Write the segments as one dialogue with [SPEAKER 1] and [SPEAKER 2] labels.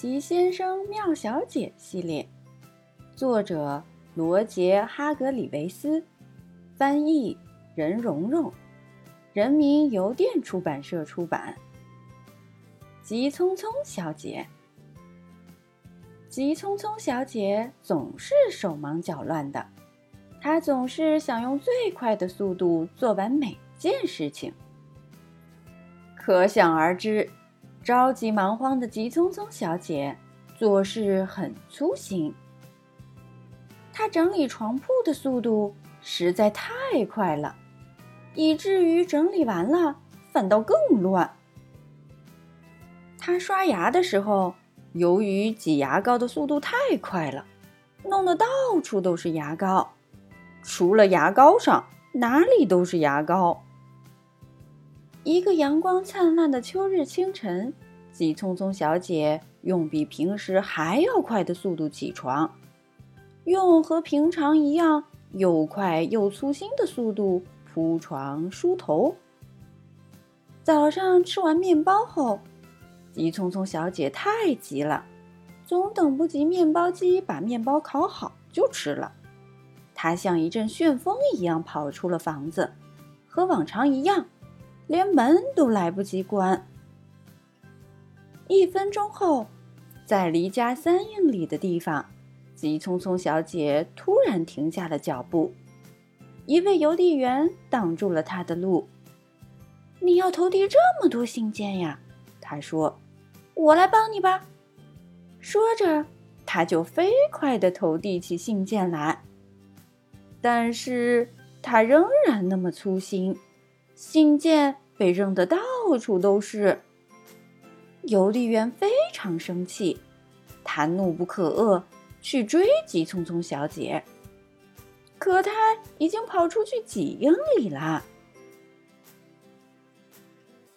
[SPEAKER 1] 奇先生妙小姐系列，作者罗杰·哈格里维斯，翻译任蓉蓉，人民邮电出版社出版。急匆匆小姐，急匆匆小姐总是手忙脚乱的，她总是想用最快的速度做完每件事情。可想而知。着急忙慌的急匆匆小姐做事很粗心，她整理床铺的速度实在太快了，以至于整理完了反倒更乱。她刷牙的时候，由于挤牙膏的速度太快了，弄得到处都是牙膏，除了牙膏上哪里都是牙膏。一个阳光灿烂的秋日清晨，急匆匆小姐用比平时还要快的速度起床，用和平常一样又快又粗心的速度铺床梳头。早上吃完面包后，急匆匆小姐太急了，总等不及面包机把面包烤好就吃了。她像一阵旋风一样跑出了房子，和往常一样。连门都来不及关。一分钟后，在离家三英里的地方，急匆匆小姐突然停下了脚步。一位邮递员挡住了她的路。“你要投递这么多信件呀？”他说。“我来帮你吧。”说着，他就飞快地投递起信件来。但是他仍然那么粗心。信件被扔得到处都是，邮递员非常生气，他怒不可遏，去追急匆匆小姐。可他已经跑出去几英里了。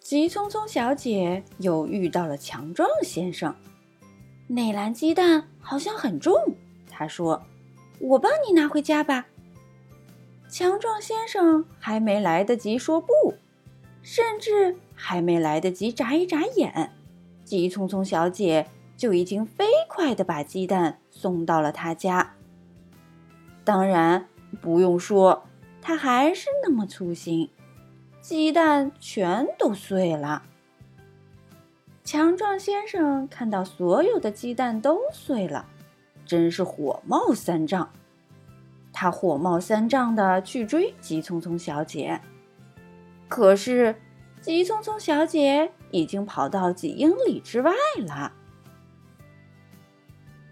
[SPEAKER 1] 急匆匆小姐又遇到了强壮先生，那篮鸡蛋好像很重，他说：“我帮你拿回家吧。”强壮先生还没来得及说不，甚至还没来得及眨一眨眼，急匆匆小姐就已经飞快地把鸡蛋送到了他家。当然不用说，他还是那么粗心，鸡蛋全都碎了。强壮先生看到所有的鸡蛋都碎了，真是火冒三丈。他火冒三丈的去追急匆匆小姐，可是急匆匆小姐已经跑到几英里之外了。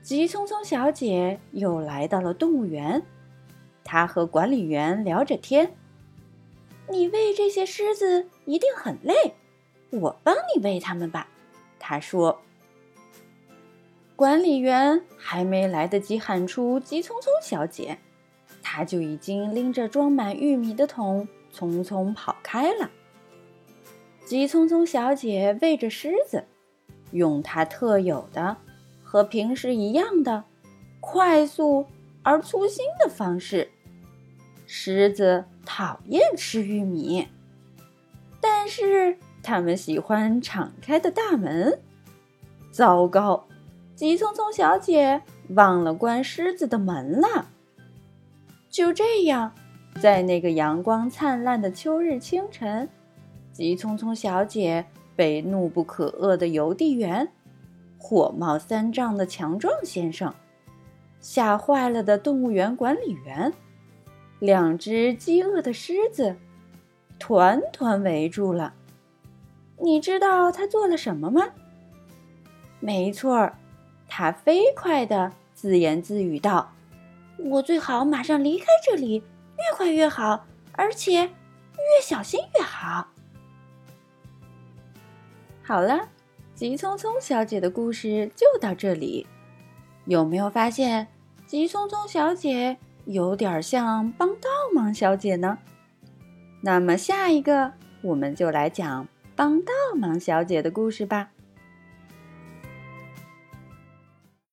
[SPEAKER 1] 急匆匆小姐又来到了动物园，她和管理员聊着天：“你喂这些狮子一定很累，我帮你喂它们吧。”她说。管理员还没来得及喊出“急匆匆小姐”。他就已经拎着装满玉米的桶，匆匆跑开了。急匆匆小姐喂着狮子，用她特有的、和平时一样的快速而粗心的方式。狮子讨厌吃玉米，但是它们喜欢敞开的大门。糟糕，急匆匆小姐忘了关狮子的门了。就这样，在那个阳光灿烂的秋日清晨，急匆匆小姐被怒不可遏的邮递员、火冒三丈的强壮先生、吓坏了的动物园管理员、两只饥饿的狮子，团团围住了。你知道他做了什么吗？没错儿，他飞快地自言自语道。我最好马上离开这里，越快越好，而且越小心越好。好了，急匆匆小姐的故事就到这里。有没有发现，急匆匆小姐有点像帮倒忙小姐呢？那么下一个，我们就来讲帮倒忙小姐的故事吧。